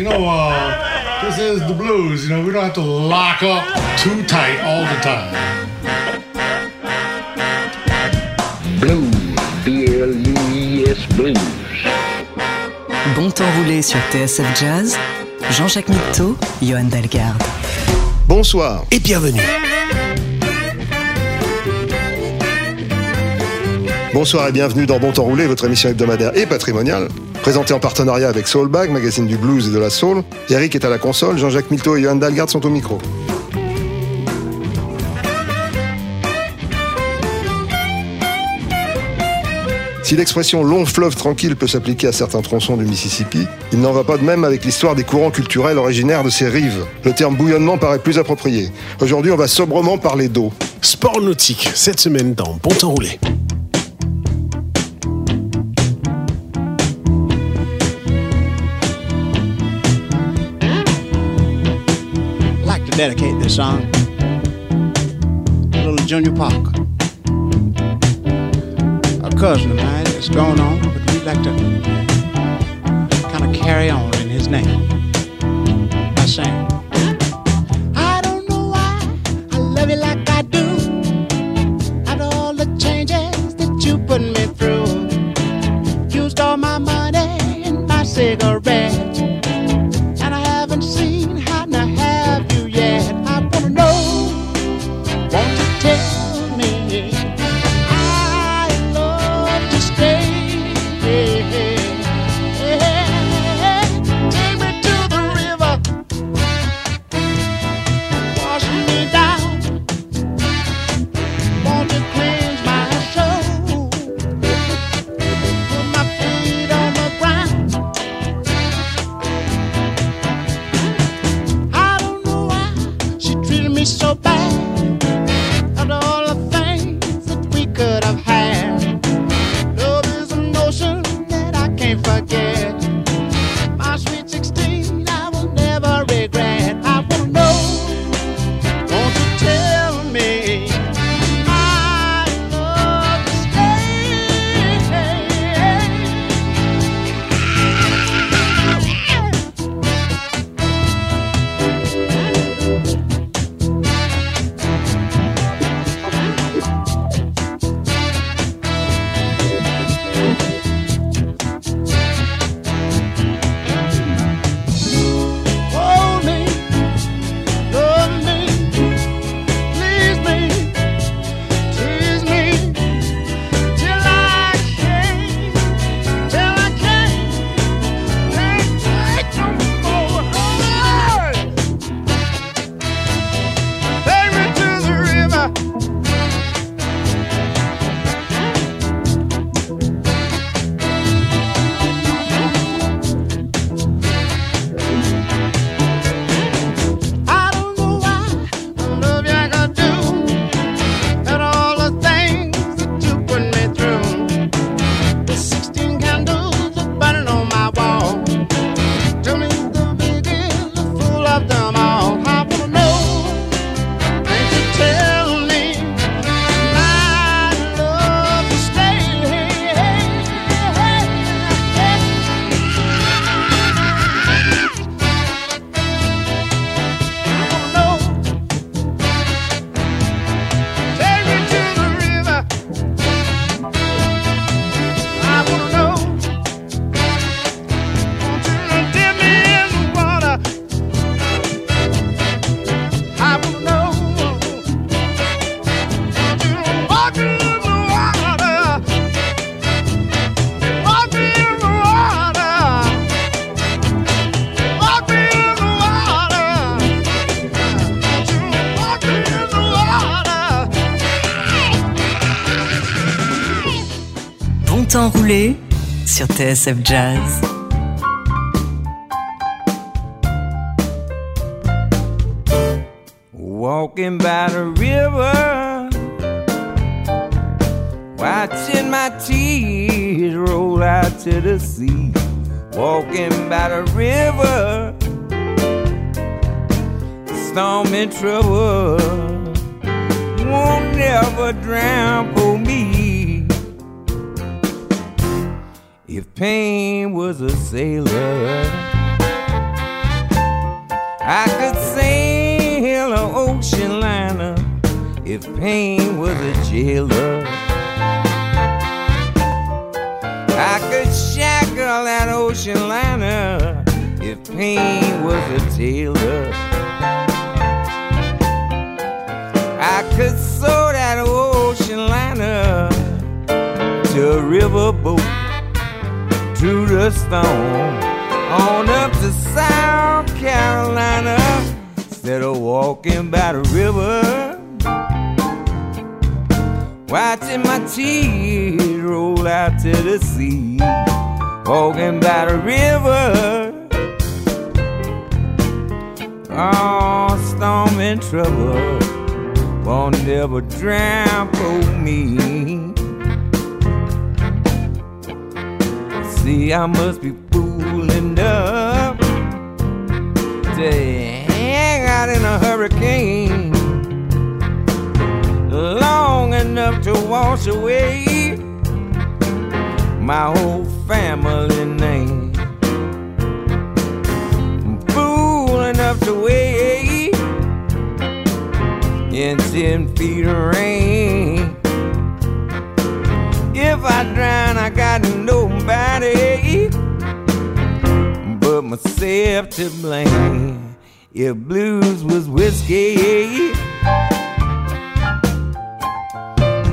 You know, uh, this is the blues. You know, we don't have to lock up too tight all the time. Blues, blues. Bon temps roulé sur TSF Jazz, Jean-Jacques Mitteau, Johan Dalgarde. Bonsoir et bienvenue. Bonsoir et bienvenue dans Bon Temps Roulé, votre émission hebdomadaire et patrimoniale, présentée en partenariat avec Soulbag, magazine du blues et de la soul. Eric est à la console, Jean-Jacques Milteau et Johan Dalgard sont au micro. Si l'expression long fleuve tranquille peut s'appliquer à certains tronçons du Mississippi, il n'en va pas de même avec l'histoire des courants culturels originaires de ces rives. Le terme bouillonnement paraît plus approprié. Aujourd'hui, on va sobrement parler d'eau. Sport nautique, cette semaine dans Bon dedicate this song to little Junior Parker. A cousin of mine that's on, but we'd like to kind of carry on in his name by saying, sur TSF Jazz. Walking by the river, watching my tears roll out to the sea. Walking by the river, stormy trouble won't never drown for me. If pain was a sailor. I could sail an ocean liner if pain was a jailer. I could shackle that ocean liner if pain was a tailor. I could sew that ocean liner to a riverboat through the storm on up to South Carolina instead of walking by the river. Watching my tears roll out to the sea, walking by the river. Oh, storm and trouble won't ever drown for me. See, I must be fool enough to hang out in a hurricane long enough to wash away my whole family name. Fool enough to wait in ten feet of rain. I drown, I got nobody but myself to blame. If blues was whiskey,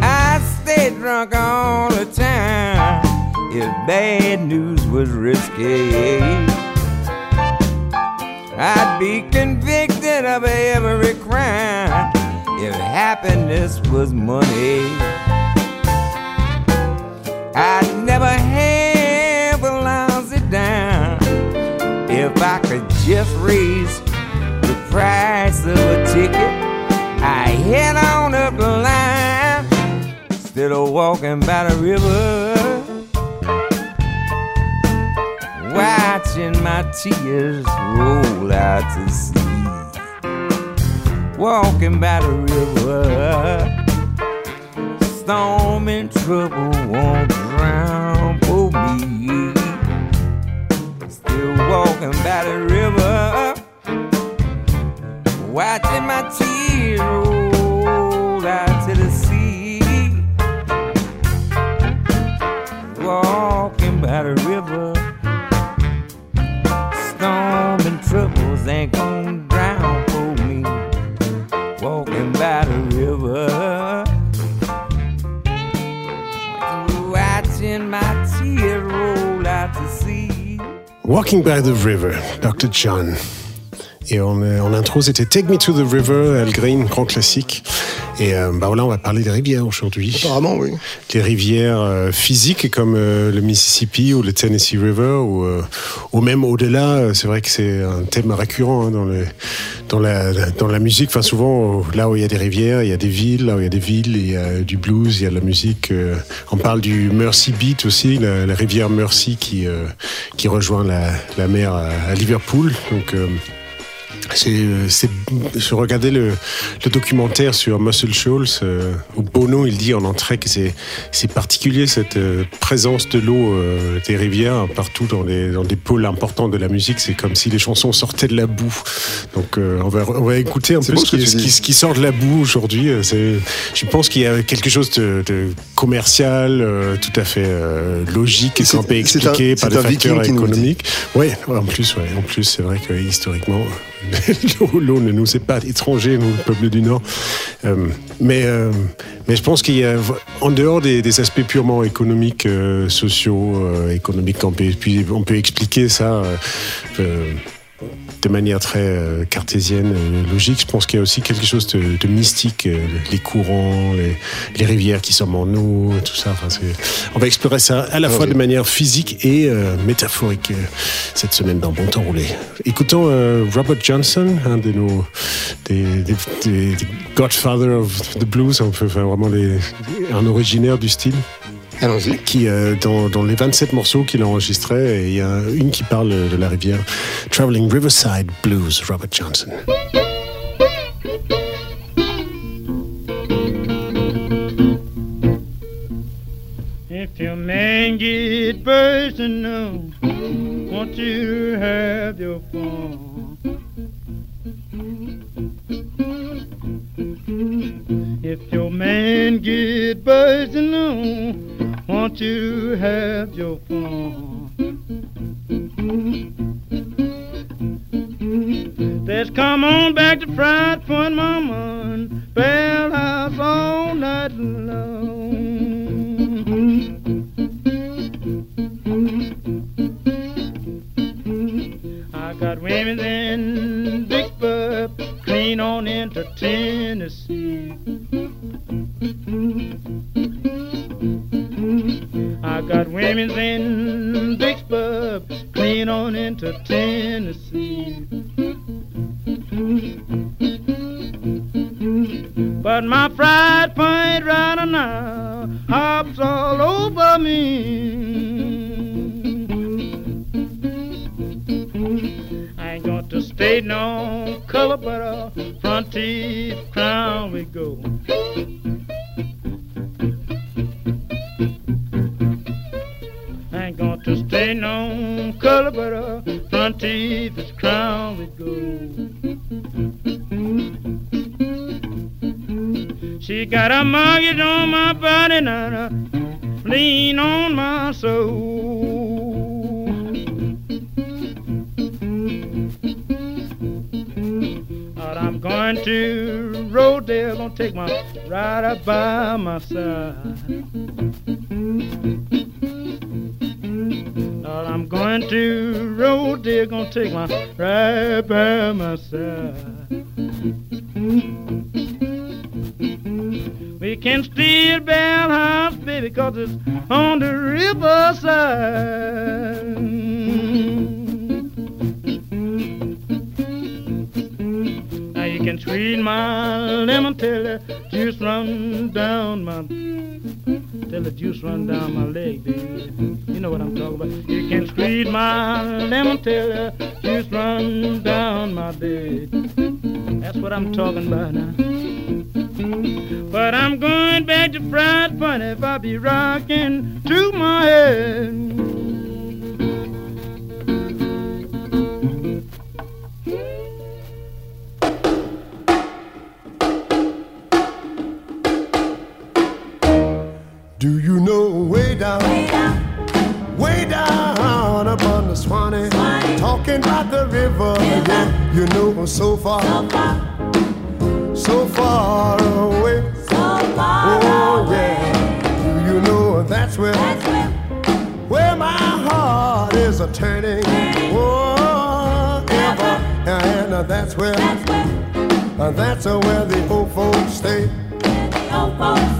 I stay drunk all the time. If bad news was risky, I'd be convicted of every crime. If happiness was money, I'd never have a lousy down if I could just raise the price of a ticket. I head on up the line instead of walking by the river, watching my tears roll out to sea. Walking by the river storm and trouble won't drown for me. Still walking by the river, watching my tears roll out to the sea. Walking by the river, storm and troubles ain't gonna Walking by the River, Dr. John. Et en, euh, en intro, c'était Take Me to the River, Al Green, grand classique. Et euh, bah voilà, on va parler des rivières aujourd'hui. Apparemment, oui. Les rivières euh, physiques comme euh, le Mississippi ou le Tennessee River, ou, euh, ou même au-delà. euh, C'est vrai que c'est un thème récurrent hein, dans, le, dans, la, dans la musique. Enfin, souvent, euh, là où il y a des rivières, il y a des villes. Là où il y a des villes, il y a du blues, il y a de la musique. euh, on parle du Mercy Beat aussi, la, la rivière Mercy qui, euh, qui rejoint la, la mer à, à Liverpool. Donc, euh, c'est, euh, c'est, je regardais le, le documentaire sur Muscle Shoals euh, où Bono il dit en entrée que c'est, c'est particulier cette euh, présence de l'eau euh, des rivières partout dans les dans des pôles importants de la musique. C'est comme si les chansons sortaient de la boue. Donc euh, on va on va écouter un peu ce qui, ce, qui, dis. ce qui sort de la boue aujourd'hui. C'est, je pense qu'il y a quelque chose de, de commercial, euh, tout à fait euh, logique et c'est expliquer un- par des facteurs économiques. Oui, en plus, ouais, en plus, c'est vrai que historiquement, l'eau, ne nous est pas étranger, nous, le peuple du Nord. Euh, mais, euh, mais je pense qu'il y a, en dehors des, aspects purement économiques, euh, sociaux, économiques, on peut expliquer ça. De manière très euh, cartésienne, euh, logique. Je pense qu'il y a aussi quelque chose de, de mystique, euh, les courants, les, les rivières qui sont en eau, tout ça. Enfin, on va explorer ça à la fois Ok. de manière physique et euh, métaphorique cette semaine dans Bon Temps Roulé. Écoutons euh, Robert Johnson, un de nos des, des, des- des Godfather of the Blues, faire vraiment les, un originaire du style Allons-y. qui, euh, dans, dans les 27 morceaux qu'il a enregistrés, et il y a une qui parle de la rivière. Traveling Riverside Blues, Robert Johnson. If you make man get personal, want you have your fun. If your man get personal, want you have your fun. Let's come on back to Friars Point, Mama, and Bell House all night long. I got women in Big Bub, clean on into Tennessee. Got women in Vicksburg, clean on into Tennessee. But my Friars Point right now hops all over me. I ain't got to stay no color, but a front teeth crown we go. She got a mortgage on my body and a lien on my soul. But I'm going to Rosedale, gonna take my rider by my side. I'm going to they're gonna take my right by my side. Steal Bell House, baby, cause it's on the riverside. Now you can squeeze my lemon till the juice run down my till the juice run down my leg, baby. You know what I'm talking about. You can squeeze my lemon till the juice run down my leg. That's what I'm talking about now. But I'm going back to Friars Point if I be rocking to my head. Do you know way down, way down, up on the Swanee, talking about the river, yeah, you know so far, so far away, oh yeah, you know that's where, where my heart is a turning, oh ever, and that's where, uh, that's where the old folks stay. All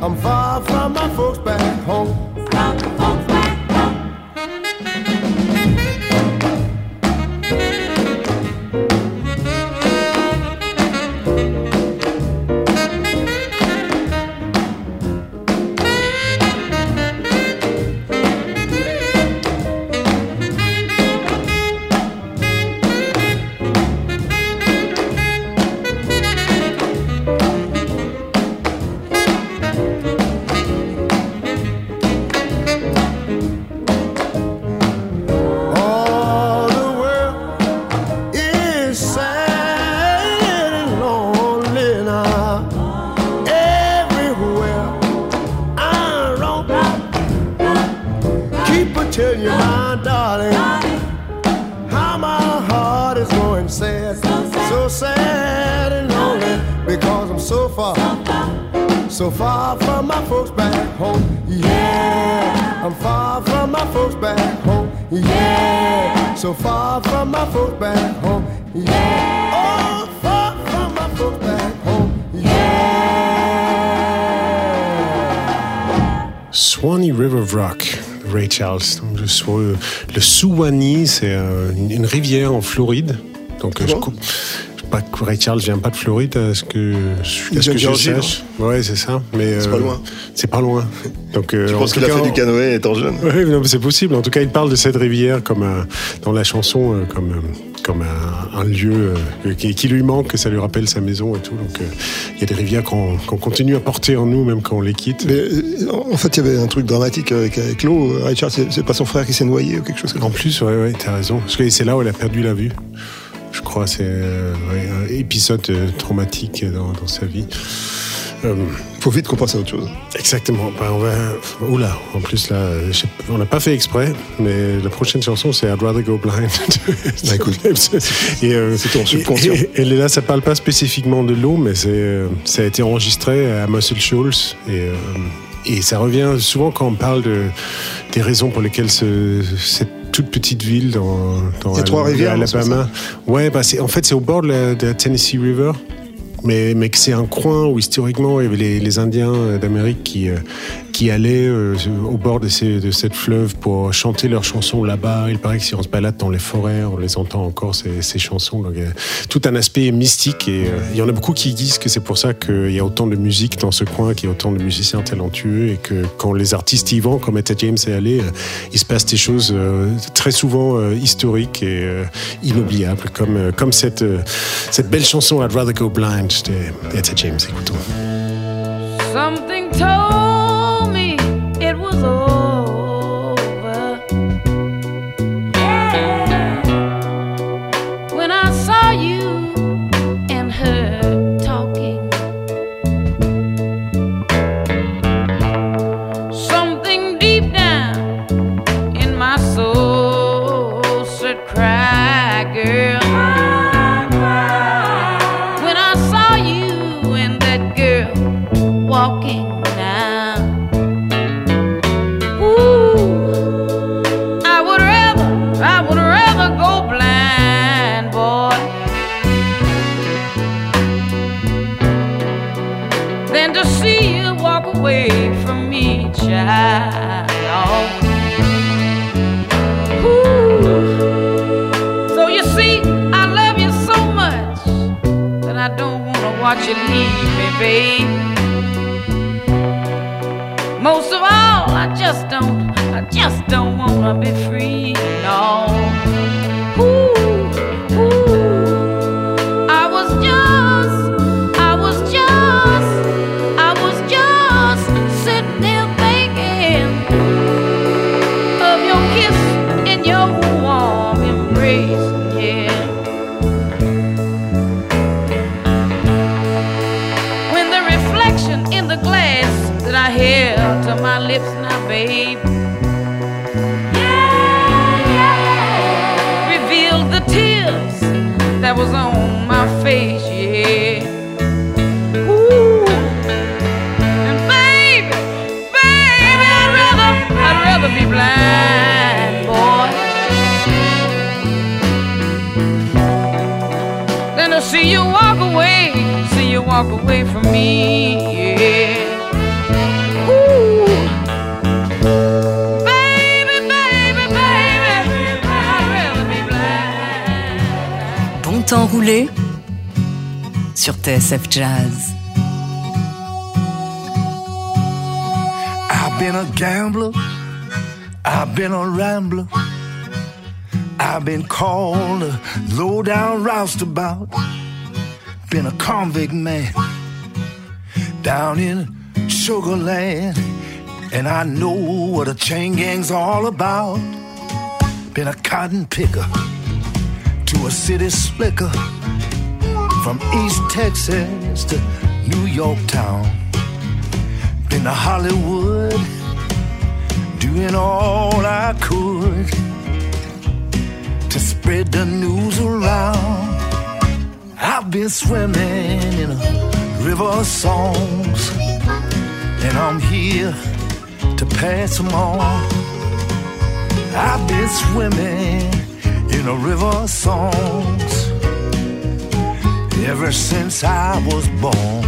I'm far from my folks so far from my folks back home. Yeah, oh, far from my folks back home. Yeah. Swanee River of Rock. Ray Charles. Donc, le, Swa- le Suwannee, c'est euh, une, une rivière en Floride. Donc, euh, je, je pas que Ray Charles vient pas de Floride, est-ce que, Il est-ce que de je sache Ouais, c'est ça. Mais C'est euh, pas loin. C'est pas loin. Donc, euh, Je en pense qu'il a fait du canoë étant jeune? oui, c'est possible. En tout cas, il parle de cette rivière comme un- dans la chanson euh, comme euh, comme un, un lieu euh, qui, qui lui manque, que ça lui rappelle sa maison et tout. Donc, euh, il y a des rivières qu'on qu'on continue à porter en nous, même quand on les quitte. Mais euh, en fait, il y avait un truc dramatique avec, avec l'eau. Richard, c'est c'est pas son frère qui s'est noyé ou quelque chose comme ça. En plus, ouais, ouais, t'as raison. Parce que c'est là où elle a perdu la vue. Je crois c'est euh, ouais, un épisode euh, traumatique dans, dans sa vie. Euh, Faut vite qu'on passe à autre chose. Exactement. Ben, on va. Oula, en plus là, euh, on n'a pas fait exprès, mais la prochaine chanson c'est I'd Rather Go Blind. Bah, et euh, c'est ton subconscient. Et, et là, ça parle pas spécifiquement de l'eau, mais c'est ça a été enregistré à Muscle Shoals et euh, et ça revient souvent quand on parle de des raisons pour lesquelles ce, cette toute petite ville dans, dans Il y a trois rivières, non, c'est Alabama. Ouais, bah c'est en fait c'est au bord de la, de la Tennessee River mais, mais que c'est un coin où historiquement il y avait les, les Indiens euh, d'Amérique qui, euh, qui allaient euh, au bord de, cette fleuve pour chanter leurs chansons là-bas. Il paraît que si on se balade dans les forêts, on les entend encore ces, chansons. Il tout un aspect mystique et euh, il y en a beaucoup qui disent que c'est pour ça qu'il y a autant de musique dans ce coin, qu'il y a autant de musiciens talentueux et que quand les artistes y vont, comme Etta James est allé, euh, il se passe des choses très souvent historiques et inoubliables, comme, cette, belle chanson I'd Rather Go Blind de Etta James. Écoutons. Something than to see you walk away from me, child. Ooh. So you see, I love you so much that I don't wanna watch you leave me, babe. Most of all, I just don't, I just don't wanna be free, no. Away from me. Yeah. Ooh. Baby, baby, baby, I'd rather be blind. Bon temps roulé sur TSF Jazz. I've been a gambler, I've been a rambler, I've been called a low down roustabout, been a convict man down in Sugar Land, and I know what a chain gang's all about. Been a cotton picker to a city slicker, from East Texas to New York town. Been to Hollywood, doing all I could to spread the news around. I've been swimming in a river of songs, and I'm here to pass them on. I've been swimming in a river of songs ever since I was born.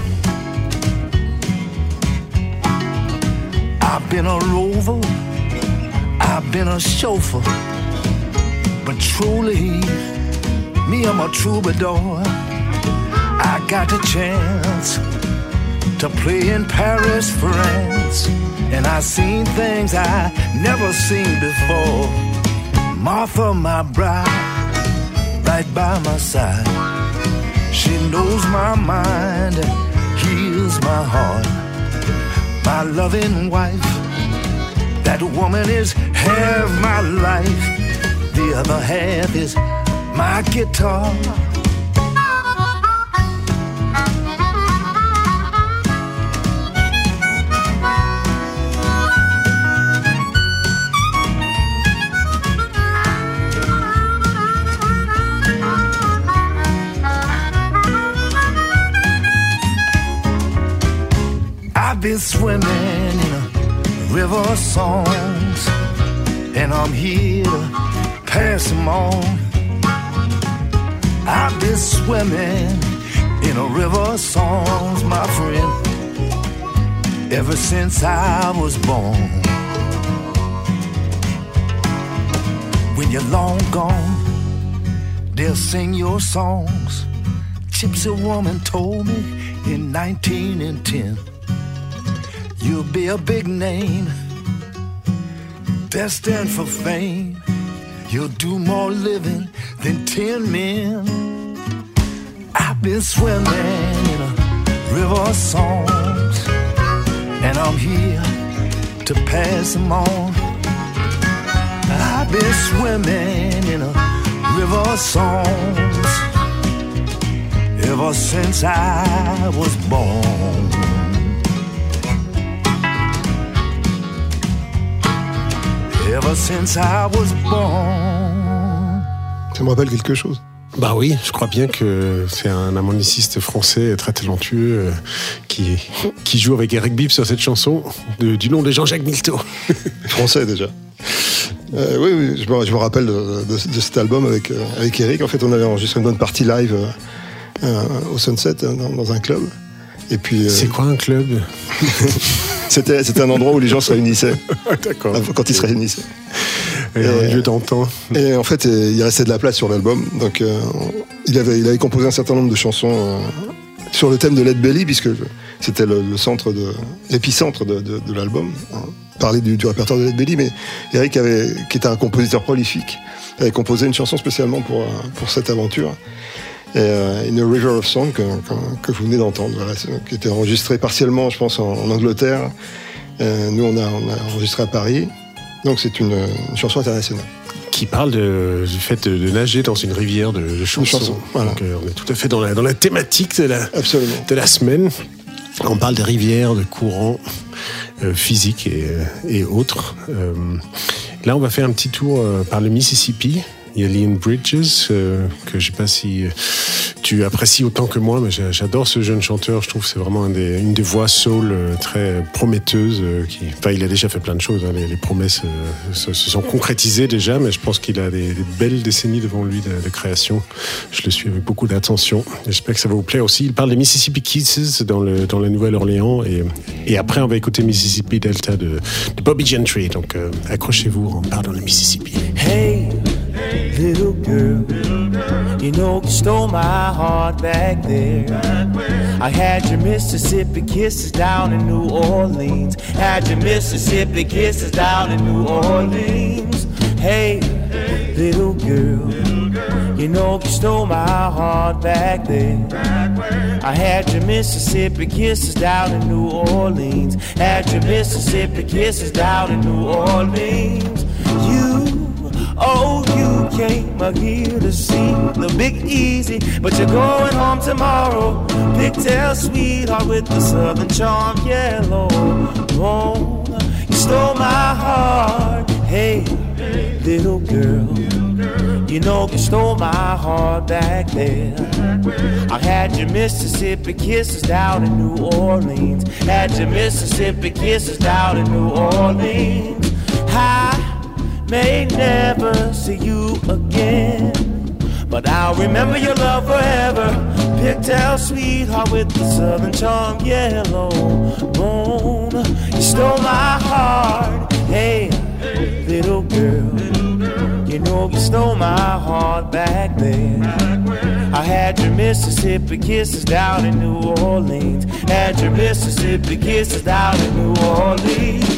I've been a rover, I've been a chauffeur, but truly, me, I'm a troubadour. Got a chance to play in Paris, France, and I seen things I never seen before. Martha, my bride, right by my side. She knows my mind, and heals my heart. My loving wife, that woman is half my life. The other half is my guitar. I've been swimming in a river of songs, and I'm here to pass them on. I've been swimming in a river of songs, my friend, ever since I was born. When you're long gone, they'll sing your songs. Gypsy woman told me in 1910. You'll be a big name, destined for fame. You'll do more living than ten men. I've been swimming in a river of songs, and I'm here to pass them on. I've been swimming in a river of songs ever since I was born. Ever since I was born. Ça me rappelle quelque chose. Bah oui, je crois bien que c'est un harmoniciste français très talentueux euh, qui, qui joue avec Eric Bibb sur cette chanson de- du nom de Jean-Jacques Milteau. Français déjà. Euh, oui, oui, je me, je me rappelle de, de- de cet album avec, euh, avec Eric. En fait, on avait enregistré une bonne partie live euh, euh, au Sunset, euh, dans, dans un club. Et puis. C'est quoi un club? C'était c'était un endroit où les gens se réunissaient. D'accord. Quand ils se réunissaient. Et un lieu d'antan. Et en fait, euh, il restait de la place sur l'album. Donc, euh, il, avait, il avait composé un certain nombre de chansons euh, sur le thème de Led Belly, puisque c'était le, le centre de l'épicentre de, de- de l'album. hein. Parler du, du répertoire de Led Belly, mais Eric, avait, qui était un compositeur prolifique, avait composé une chanson spécialement pour, pour cette aventure. Et, euh, In a River of Song, que, que- que vous venez d'entendre, voilà, qui était enregistré partiellement, je pense, en, en Angleterre. Euh, nous, on a, on a enregistré à Paris. Donc, c'est une, une chanson internationale. Qui parle de- du fait de, de nager dans une rivière de, de chansons. chansons, voilà. Donc, euh, on est tout à fait dans la, dans la thématique de la, Absolument. de la semaine. On parle de rivières, de courants euh, physiques et, euh, et autres. Euh, là, on va faire un petit tour euh, par le Mississippi. Il y a Bridges, euh, que je sais pas si euh, tu apprécies autant que moi, mais j'a- j'adore ce jeune chanteur. Je trouve que c'est vraiment une des voix soul euh, très prometteuses. euh, qui, enfin, il a déjà fait plein de choses. hein. les, promesses se, sont concrétisées déjà, mais je pense qu'il a des, belles décennies devant lui de, création. Je le suis avec beaucoup d'attention. J'espère que ça va vous plaire aussi. Il parle des Mississippi Kisses dans, la Nouvelle-Orléans. Et, après, on va écouter Mississippi Delta de, Bobby Gentry. Donc, accrochez-vous, on part dans le Mississippi. Hey, little girl, you know you stole my heart back there. I had your Mississippi kisses down in New Orleans. Had your Mississippi kisses down in New Orleans. Hey, little girl, you know you stole my heart back there. I had your Mississippi kisses down in New Orleans. Had your Mississippi kisses down in New Orleans. You Oh, you came up here to see the Big Easy, but you're going home tomorrow. Pigtail sweetheart with the Southern charm, yellow bone. You stole my heart, hey, little girl. You know you stole my heart back there. I had your Mississippi kisses down in New Orleans. Had your Mississippi kisses down in New Orleans. May never see you again. But I'll remember your love forever. Pigtail sweetheart with the southern charm, yellow bone. You stole my heart, hey, little girl. You know you stole my heart back there. I had your Mississippi kisses down in New Orleans. Had your Mississippi kisses down in New Orleans.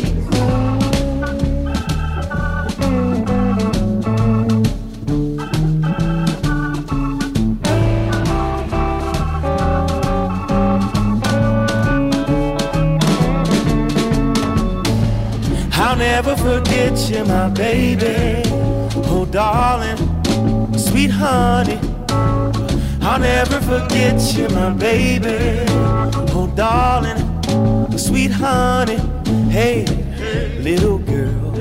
Forget you, my baby. Oh, darling, sweet honey. I'll never forget you, my baby. Oh, darling, sweet honey. Hey, little girl,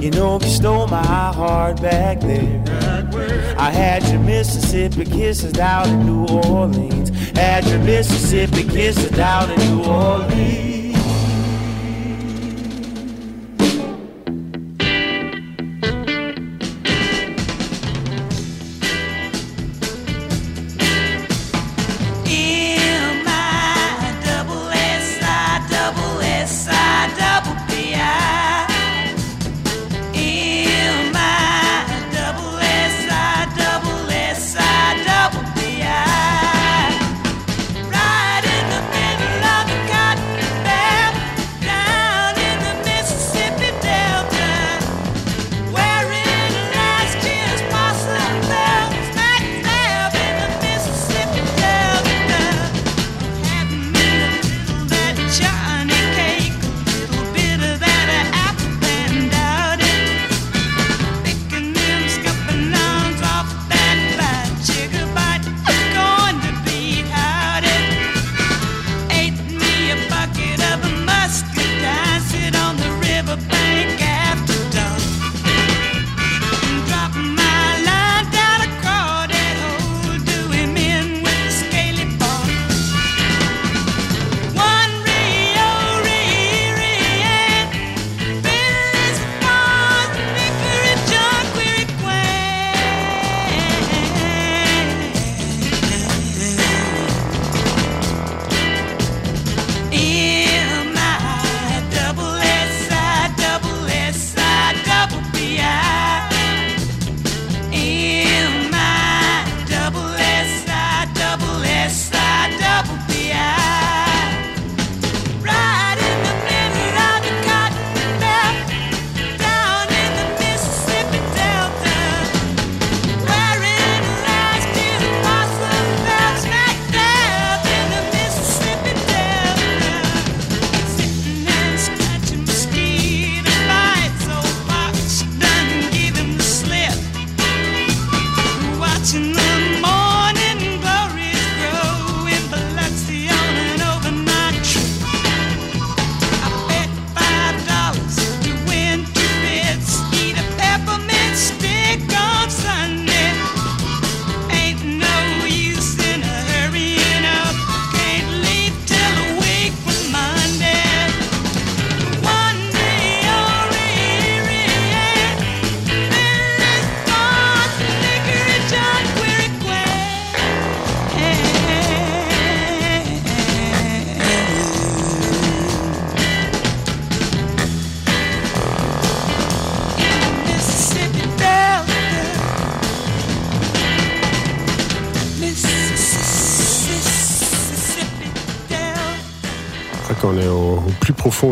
you know you stole my heart back there. I had your Mississippi kisses down in New Orleans. Had your Mississippi kisses down in New Orleans.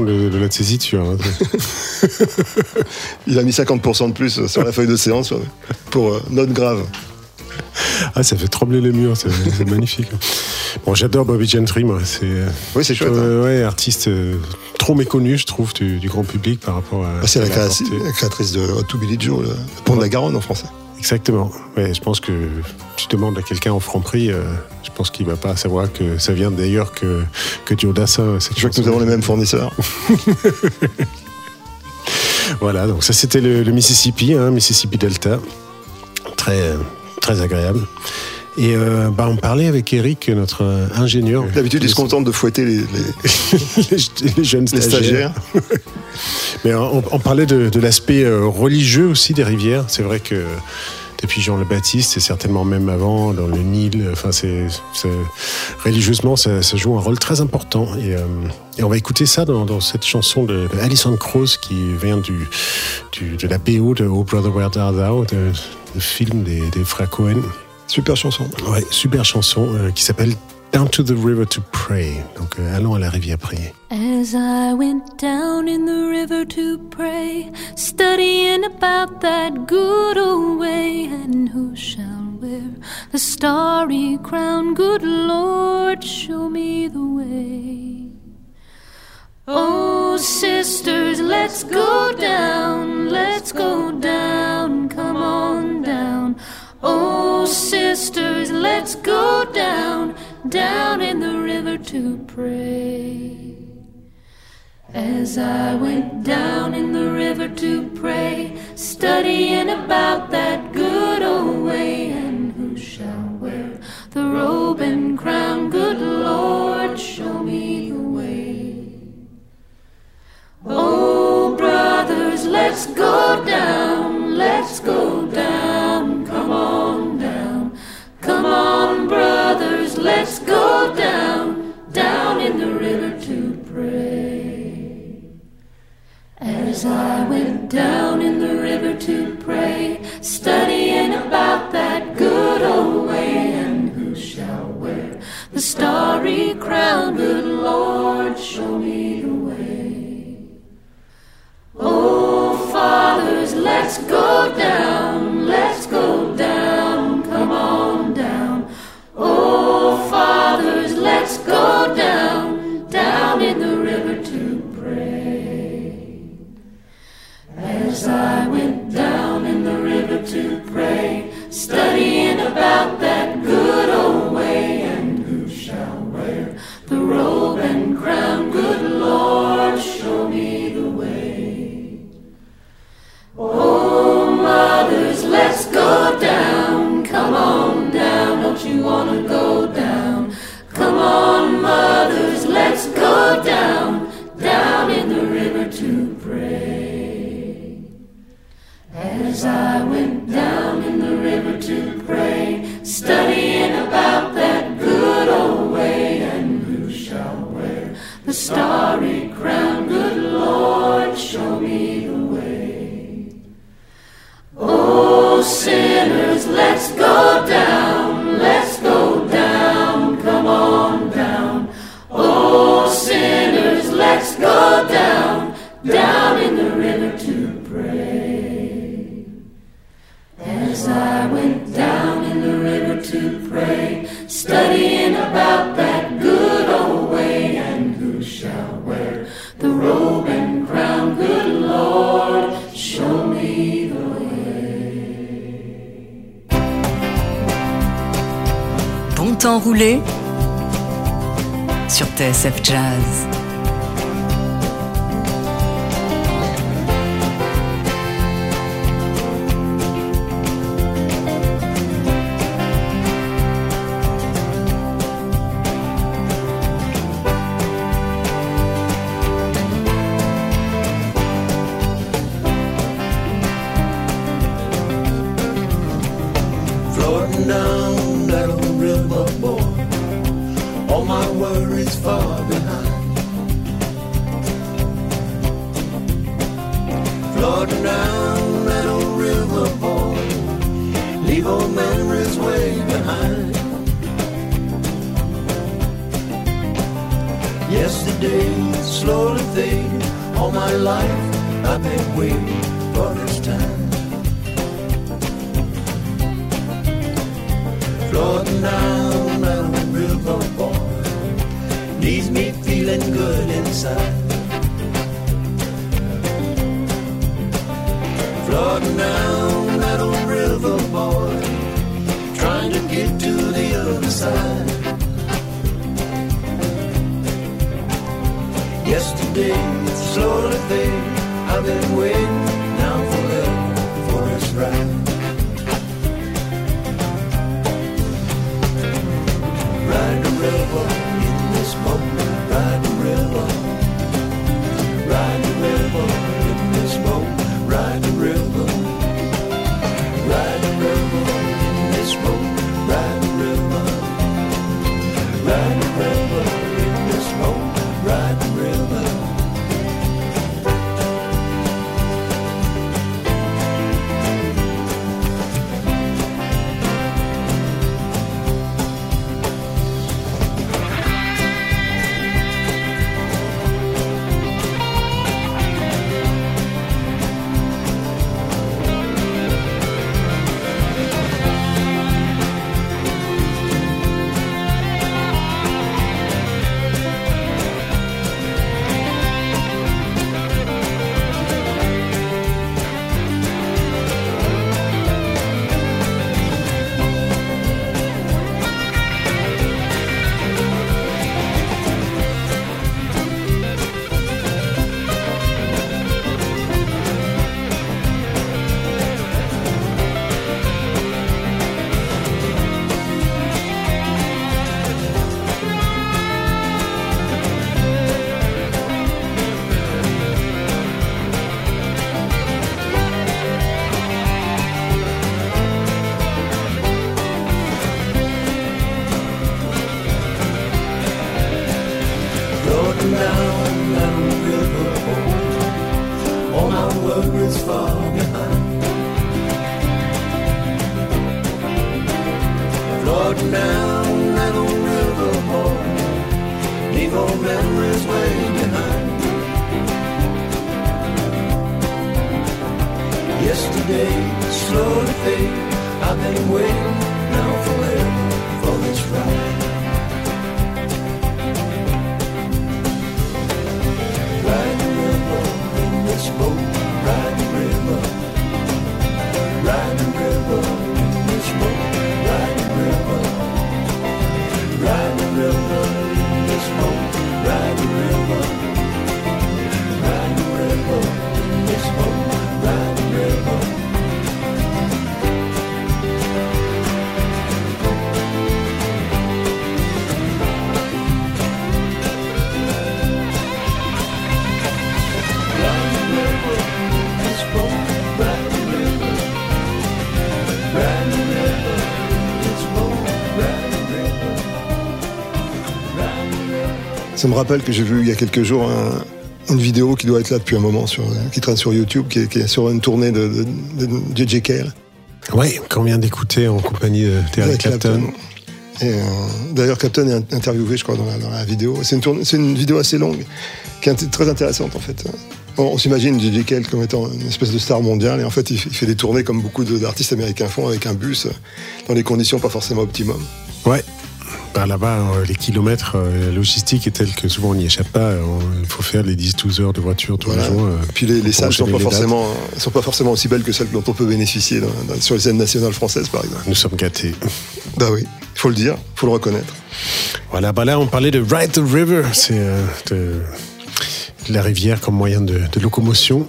De, de la tessiture. hein. Il a mis 50% de plus sur la feuille de séance pour euh, note grave. Ah, ça fait trembler les murs, c'est magnifique. Bon, j'adore Bobby Gentry, moi. C'est, Oui, c'est chouette. hein. euh, ouais, artiste euh, trop méconnu, je trouve, du, du grand public par rapport à. Ah, c'est la créatrice de Hot to Billy Joe, le pont de la Garonne en français. Exactement. Ouais, je pense que tu demandes à quelqu'un en franc prix, euh, je pense qu'il va pas savoir que ça vient d'ailleurs que, que Dassin. Cette Je vois que nous avons les mêmes fournisseurs. Voilà, donc ça c'était le, le Mississippi, hein, Mississippi Delta. Très, très agréable. Et euh, bah, on parlait avec Eric, notre euh, ingénieur. D'habitude, ils se contentent de fouetter les, les- les, les jeunes stagiaires. Mais on, on parlait de, de l'aspect euh, religieux aussi des rivières. C'est vrai que depuis Jean le Baptiste et certainement même avant dans le Nil. Enfin, c'est religieusement, ça, ça joue un rôle très important. Et, euh, et on va écouter ça dans, dans cette chanson de, de Alison Krauss qui vient du, du- de la BO de Oh Brother Where Art Thou, de film des, des frères Cohen. Super chanson. Ouais, super chanson euh, qui s'appelle Down to the River to Pray. Donc, euh, allons à la rivière prier. As I went down in the river to pray, studying about that good old way, and who shall wear the starry crown? Good Lord, show me the way. Oh, sisters, let's go down, let's go down, come on down. Oh, sisters, let's go down, down in the river to pray. As I went down in the river to pray, studying about that good old way, and who shall wear the robe and crown? Good Lord, show me the way. Oh, brothers, let's go down, let's go down, come on down. Come on, brothers, let's go down, down in the river to pray. As I went down in the river to pray, studying about that good old way, and who shall wear the starry crown? Good Lord, show me the way. Oh, fathers, let's go down, let's go down, sur TSF Jazz. Ça me rappelle que j'ai vu il y a quelques jours un- une vidéo qui doit être là depuis un moment, sur, qui traîne sur YouTube, qui est, qui est sur une tournée de, de, de JJ Cale. Ouais, qu'on vient d'écouter en compagnie de Terry Clapton. Euh, d'ailleurs, Clapton est interviewé, je crois, dans la, dans la vidéo. C'est une, tournée- c'est une vidéo assez longue, qui est très intéressante en fait. On, on s'imagine JJ Cale comme étant une espèce de star mondiale, et en fait, il, il fait des tournées comme beaucoup d'artistes américains font avec un bus, euh, dans des conditions pas forcément optimum. Ouais. Bah, Là-bas, euh, les kilomètres, euh, la logistique est telle que souvent on n'y échappe pas. Euh, Il faut faire les 10-12 heures de voiture tous Voilà. les jours. Puis les, les salles sont pas, forcément, sont pas forcément aussi belles que celles dont on peut bénéficier dans- dans- sur les scènes nationales françaises, par exemple. Nous sommes gâtés. Bah oui, il faut le dire, il faut le reconnaître. Voilà, bah là on parlait de Ride the River, c'est euh, de, de la rivière comme moyen de, de locomotion.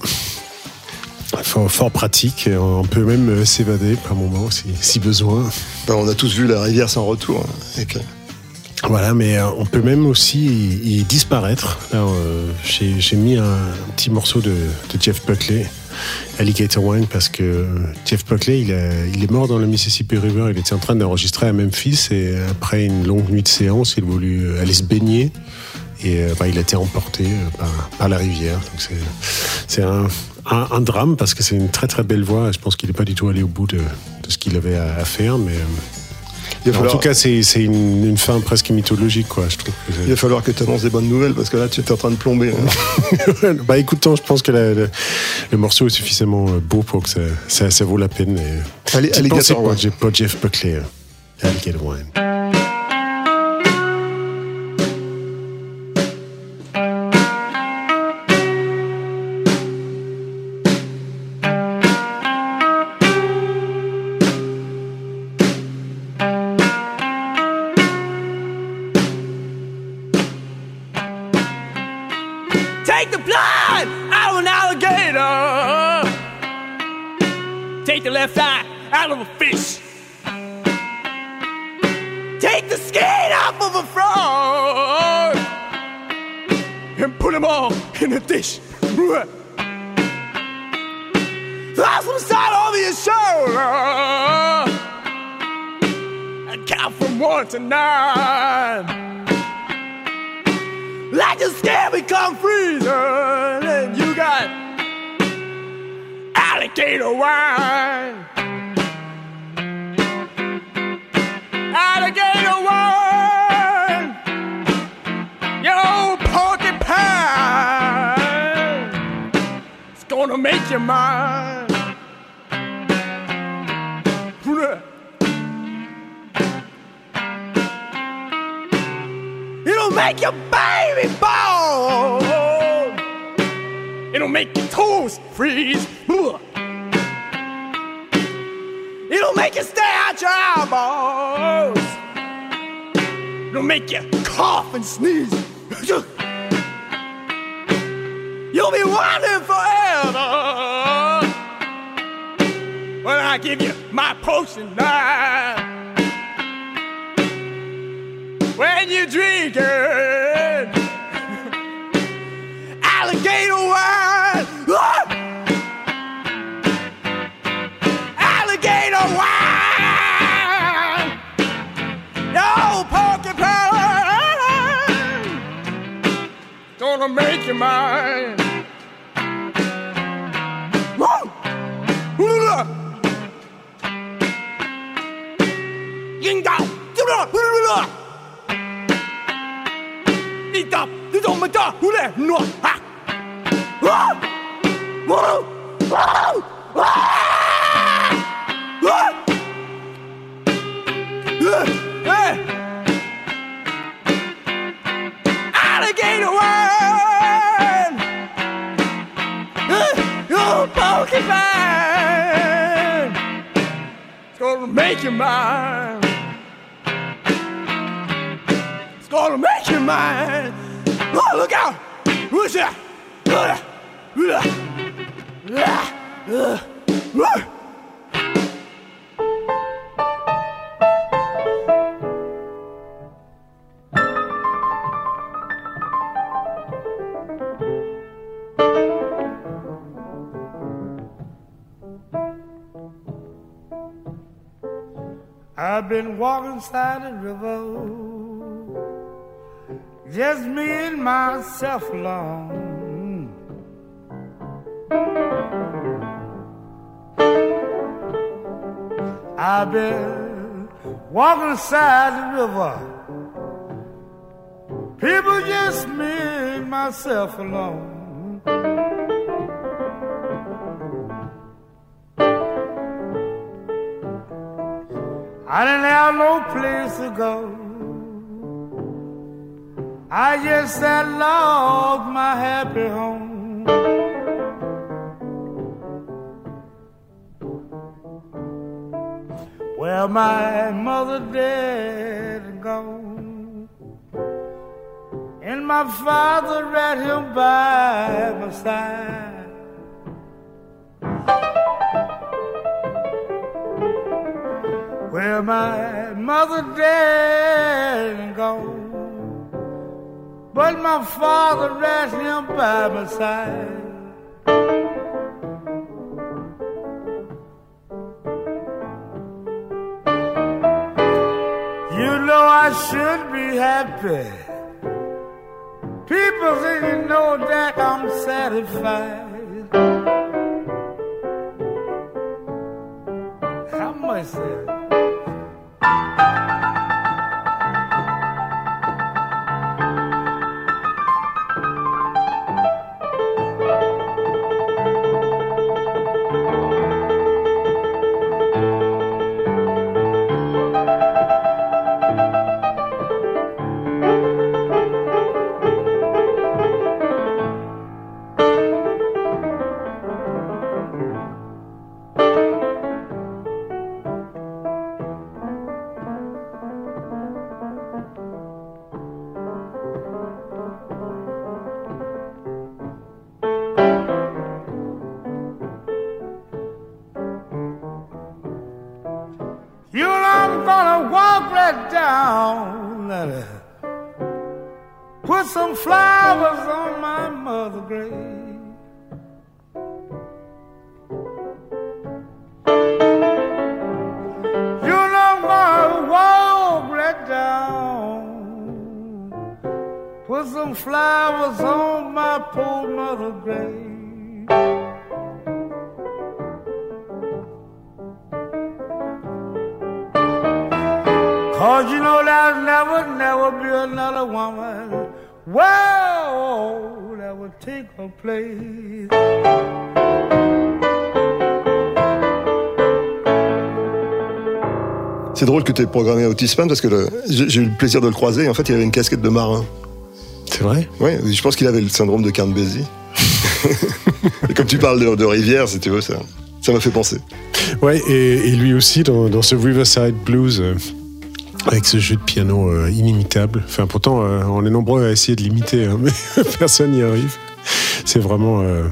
Fort, fort pratique, on peut même euh, s'évader par moment si, si besoin. Bah, on a tous vu la rivière sans retour. hein, Voilà, mais euh, on peut même aussi y, y disparaître. Là, euh, j'ai mis un, petit morceau de, de Jeff Buckley, Alligator Wine, parce que Jeff Buckley, il, a- il est mort dans le Mississippi River. Il était en train d'enregistrer à Memphis et après une longue nuit de séance, il a voulu aller se baigner. Et bah, il a été emporté par, par la rivière. C'est un, un- un drame parce que c'est une très très belle voix. Je pense qu'il n'est pas du tout allé au bout de, de ce qu'il avait à, à faire. Mais euh, Il va en tout cas, c'est une, une fin presque mythologique, quoi. Je trouve. que Il va falloir que tu annonces des bonnes nouvelles parce que là, tu es en train de plomber. hein. bah écoutons, je pense que la- la- le morceau est suffisamment euh, beau pour que ça, ça, ça vaut la peine. Et, Allez, Alligator Wine. Jeff- Buckley. euh, Alligator Wine. Take the blood out of an alligator. Take the left eye out of a fish. Take the skin off of a frog and put them all in a dish. Throw some salt over your shoulder and count from one to nine. Let your skin become freezing, and you got alligator wine. Alligator wine, your porcupine. It's gonna make you mine. Make your baby born. It'll make your toes freeze. It'll make you stay out your eyeballs. It'll make you cough and sneeze. You'll be wondering forever when I give you my potion now. When you drink it, alligator wine. Alligator wine. Yo, porcupine. Don't make you mine. Been walking side the river, just me and myself alone. I've been walking side the river, people just me and myself alone. I didn't have no place to go. I just sat lost my happy home. Well, my mother dead and gone, and my father read him by my side. Well, my mother dead and gone, but my father read him by my side. You know I should be happy. People say you know that I'm satisfied. How much is Aies programmé Otis Spann parce que j'ai eu le plaisir de le croiser. En fait, il avait une casquette de marin. C'est vrai? Oui, je pense qu'il avait le syndrome de Cairn-Bézi. et comme tu parles de, de rivière, si tu veux, ça ça m'a fait penser. Ouais, et, et lui aussi dans, dans ce Riverside Blues, euh, avec ce jeu de piano euh, inimitable. Enfin, pourtant, euh, on est nombreux à essayer de l'imiter, hein, mais personne n'y arrive. C'est vraiment, euh,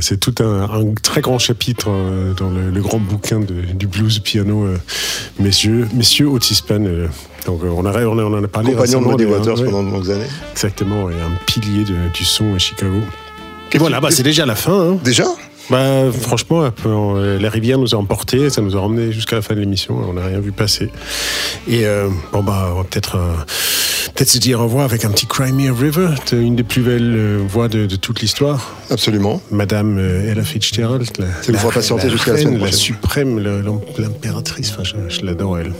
c'est- tout un, un très grand chapitre euh, dans le, le grand bouquin de- du blues piano, euh, messieurs, messieurs Otis euh, donc, on, a, on, a, on en a parlé Compagnon de Muddy Waters ouais. pendant de longues années. Exactement, et un pilier de- du son à Chicago. Et voilà, bah, c'est déjà la fin. hein. Déjà? Bah, Franchement, la rivière nous a emportés, ça nous a emmenés jusqu'à la fin de l'émission, on n'a rien vu passer. Et euh, bon, bah, on va peut-être euh, peut-être se dire au revoir avec un petit Cry Me a River, une des plus belles euh, voix de, de toute l'histoire. Absolument. Madame euh, Ella Fitzgerald. La, Ça nous fera patienter jusqu'à la semaine La suprême, l'impératrice. Enfin, je, je l'adore, elle.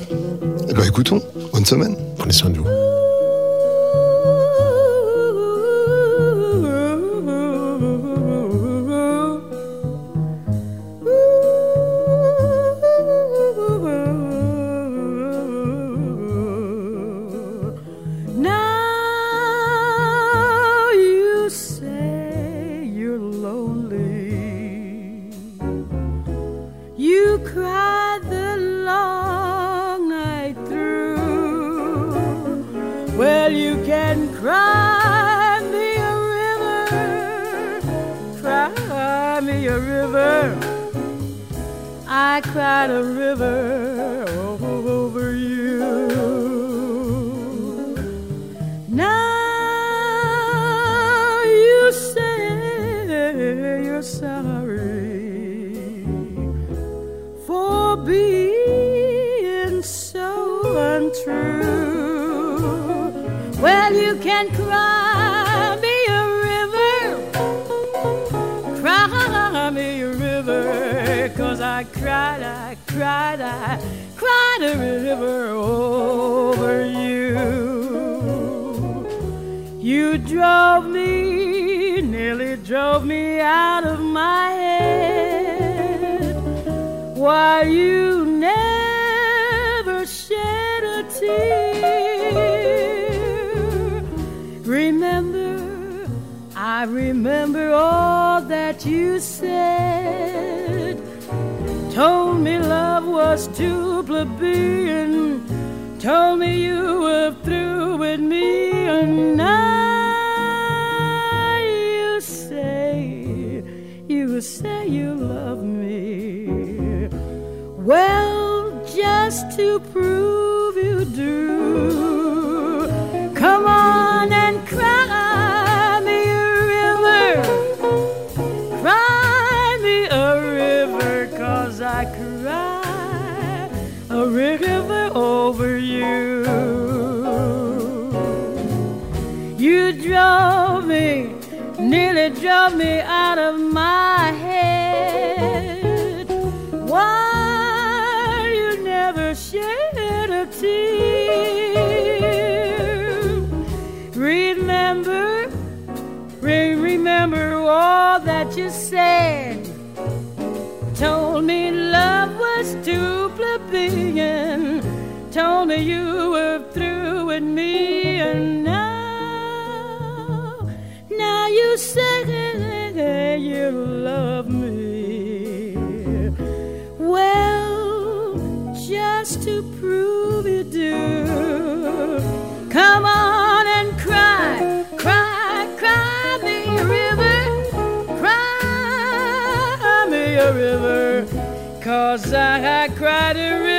Eh ben écoutons, bonne semaine. Prenez soin de vous. Being so untrue. Well, you can cry me a river, cry me a river, cause I cried, I cried, I cried a river over you. You drove me, nearly drove me out of my head. Why you I remember all that you said. Told me love was too plebeian. Told me you were through with me, and now nearly drove me out of my head. Why you never shed a tear? Remember, re- remember all that you said. Told me love was too plebeian. Told me you were through with me, and you say you love me. Well, just to prove you do, come on and cry, cry, cry me a river, cry me a river, cause I, I cried a river